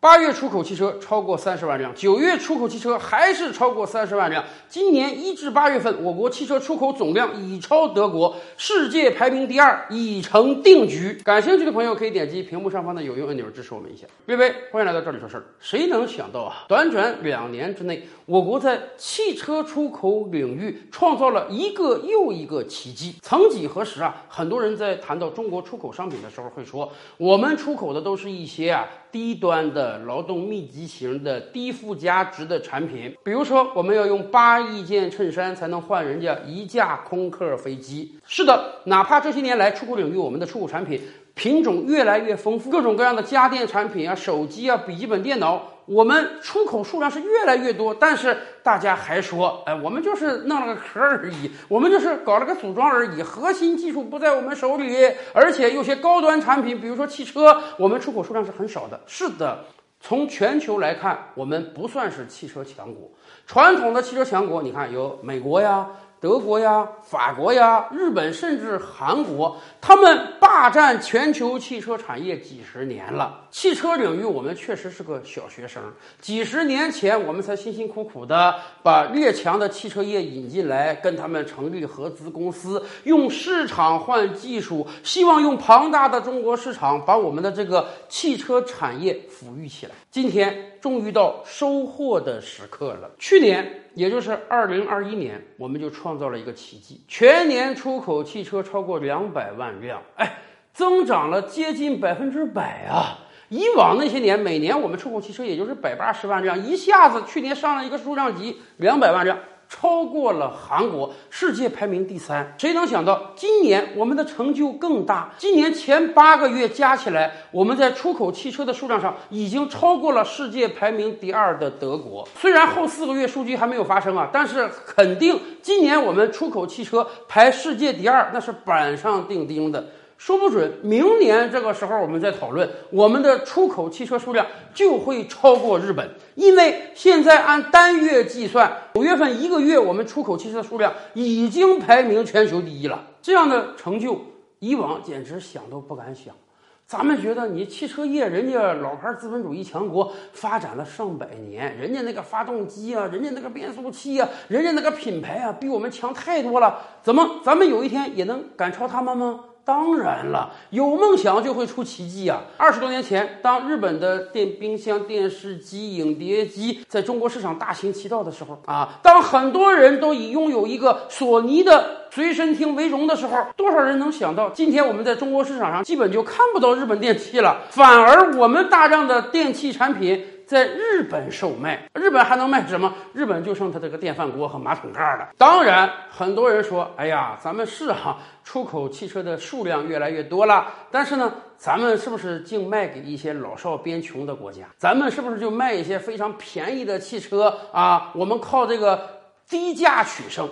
八月出口汽车超过三十万辆，九月出口汽车还是超过三十万辆。今年一至八月份，我国汽车出口总量已超德国，世界排名第二，已成定局。感兴趣的朋友可以点击屏幕上方的有用按钮支持我们一下。微微，欢迎来到这里说事儿。谁能想到啊，短短两年之内，我国在汽车出口领域创造了一个又一个奇迹。曾几何时啊，很多人在谈到中国出口商品的时候会说，我们出口的都是一些啊低端的。劳动密集型的低附加值的产品，比如说我们要用八亿件衬衫才能换人家一架空客飞机。是的，哪怕这些年来出口领域我们的出口产品品种越来越丰富，各种各样的家电产品啊、手机啊、笔记本电脑。我们出口数量是越来越多，但是大家还说，哎，我们就是弄了个壳而已，我们就是搞了个组装而已，核心技术不在我们手里，而且有些高端产品，比如说汽车，我们出口数量是很少的。是的。从全球来看，我们不算是汽车强国。传统的汽车强国，你看有美国呀。德国呀、法国呀、日本，甚至韩国，他们霸占全球汽车产业几十年了。汽车领域，我们确实是个小学生。几十年前，我们才辛辛苦苦的把列强的汽车业引进来，跟他们成立合资公司，用市场换技术，希望用庞大的中国市场把我们的这个汽车产业抚育起来。今天，终于到收获的时刻了。去年。也就是二零二一年，我们就创造了一个奇迹，全年出口汽车超过两百万辆，哎，增长了接近百分之百啊！以往那些年，每年我们出口汽车也就是百八十万辆，一下子去年上了一个数量级，两百万辆。超过了韩国，世界排名第三。谁能想到今年我们的成就更大？今年前八个月加起来，我们在出口汽车的数量上已经超过了世界排名第二的德国。虽然后四个月数据还没有发生啊，但是肯定今年我们出口汽车排世界第二，那是板上钉钉的。说不准明年这个时候我们再讨论，我们的出口汽车数量就会超过日本，因为现在按单月计算，九月份一个月我们出口汽车数量已经排名全球第一了。这样的成就，以往简直想都不敢想。咱们觉得你汽车业，人家老牌资本主义强国发展了上百年，人家那个发动机啊，人家那个变速器啊，人家那个品牌啊，比我们强太多了。怎么咱们有一天也能赶超他们吗？当然了，有梦想就会出奇迹啊！二十多年前，当日本的电冰箱、电视机、影碟机在中国市场大行其道的时候啊，当很多人都以拥有一个索尼的随身听为荣的时候，多少人能想到今天我们在中国市场上基本就看不到日本电器了，反而我们大量的电器产品。在日本售卖，日本还能卖什么？日本就剩它这个电饭锅和马桶盖了。当然，很多人说：“哎呀，咱们是哈出口汽车的数量越来越多了，但是呢，咱们是不是净卖给一些老少边穷的国家？咱们是不是就卖一些非常便宜的汽车啊？我们靠这个低价取胜，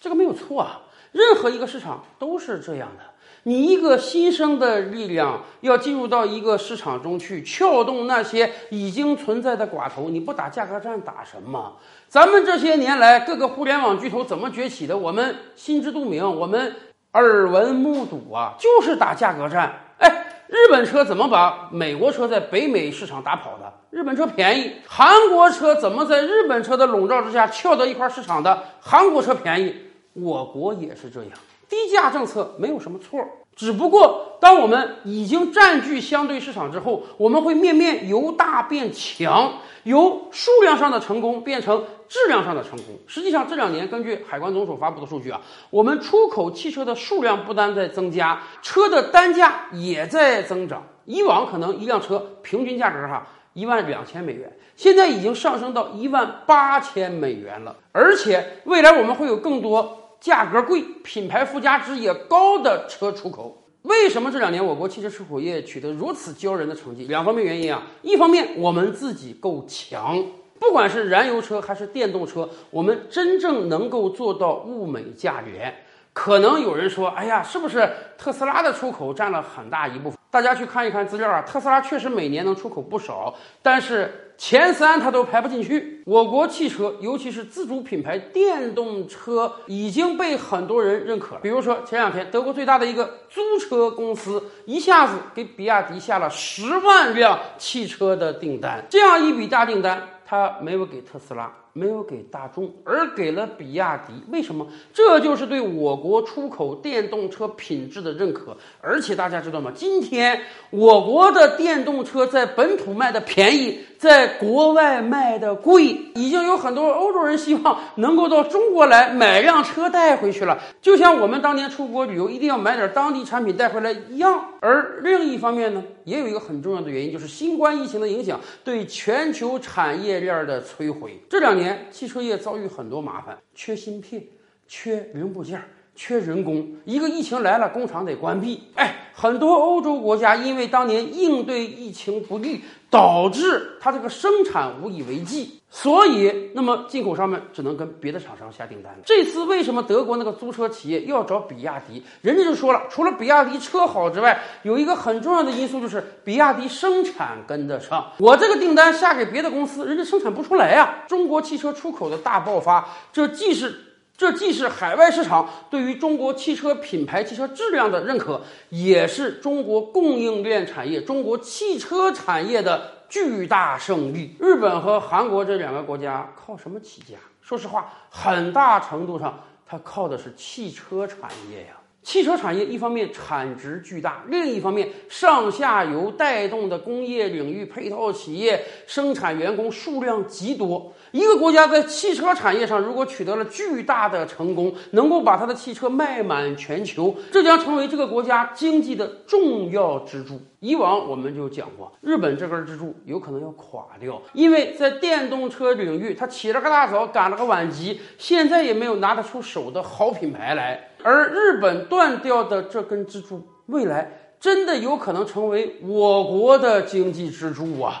这个没有错啊。任何一个市场都是这样的。”你一个新生的力量要进入到一个市场中去撬动那些已经存在的寡头，你不打价格战打什么？咱们这些年来各个互联网巨头怎么崛起的？我们心知肚明，我们耳闻目睹啊，就是打价格战。哎，日本车怎么把美国车在北美市场打跑的？日本车便宜，韩国车怎么在日本车的笼罩之下撬到一块市场的？韩国车便宜，我国也是这样。低价政策没有什么错，只不过当我们已经占据相对市场之后，我们会面面由大变强，由数量上的成功变成质量上的成功。实际上这两年，根据海关总署发布的数据啊，我们出口汽车的数量不单在增加，车的单价也在增长。以往可能一辆车平均价格哈一万两千美元，现在已经上升到一万八千美元了，而且未来我们会有更多。价格贵、品牌附加值也高的车出口，为什么这两年我国汽车出口业取得如此骄人的成绩？两方面原因啊，一方面我们自己够强，不管是燃油车还是电动车，我们真正能够做到物美价廉。可能有人说，哎呀，是不是特斯拉的出口占了很大一部分？大家去看一看资料啊，特斯拉确实每年能出口不少，但是前三它都排不进去。我国汽车，尤其是自主品牌电动车，已经被很多人认可了。比如说前两天，德国最大的一个租车公司一下子给比亚迪下了十万辆汽车的订单，这样一笔大订单，它没有给特斯拉。没有给大众，而给了比亚迪。为什么？这就是对我国出口电动车品质的认可。而且大家知道吗？今天我国的电动车在本土卖的便宜，在国外卖的贵。已经有很多欧洲人希望能够到中国来买辆车带回去了，就像我们当年出国旅游一定要买点当地产品带回来一样。而另一方面呢，也有一个很重要的原因，就是新冠疫情的影响对全球产业链的摧毁。这两年。年汽车业遭遇很多麻烦，缺芯片，缺零部件，缺人工。一个疫情来了，工厂得关闭。哎，很多欧洲国家因为当年应对疫情不力，导致它这个生产无以为继，所以那么进口商们只能跟别的厂商下订单了。这次为什么德国那个租车企业要找比亚迪？人家就说了，除了比亚迪车好之外，有一个很重要的因素就是比亚迪生产跟得上。我这个订单下给别的公司，人家生产不出来呀。中国汽车出口的大爆发，这既是。这既是海外市场对于中国汽车品牌、汽车质量的认可，也是中国供应链产业、中国汽车产业的巨大胜利。日本和韩国这两个国家靠什么起家？说实话，很大程度上，它靠的是汽车产业呀。汽车产业一方面产值巨大，另一方面上下游带动的工业领域配套企业生产员工数量极多。一个国家在汽车产业上如果取得了巨大的成功，能够把它的汽车卖满全球，这将成为这个国家经济的重要支柱。以往我们就讲过，日本这根支柱有可能要垮掉，因为在电动车领域，它起了个大早，赶了个晚集，现在也没有拿得出手的好品牌来。而日本断掉的这根支柱，未来真的有可能成为我国的经济支柱啊！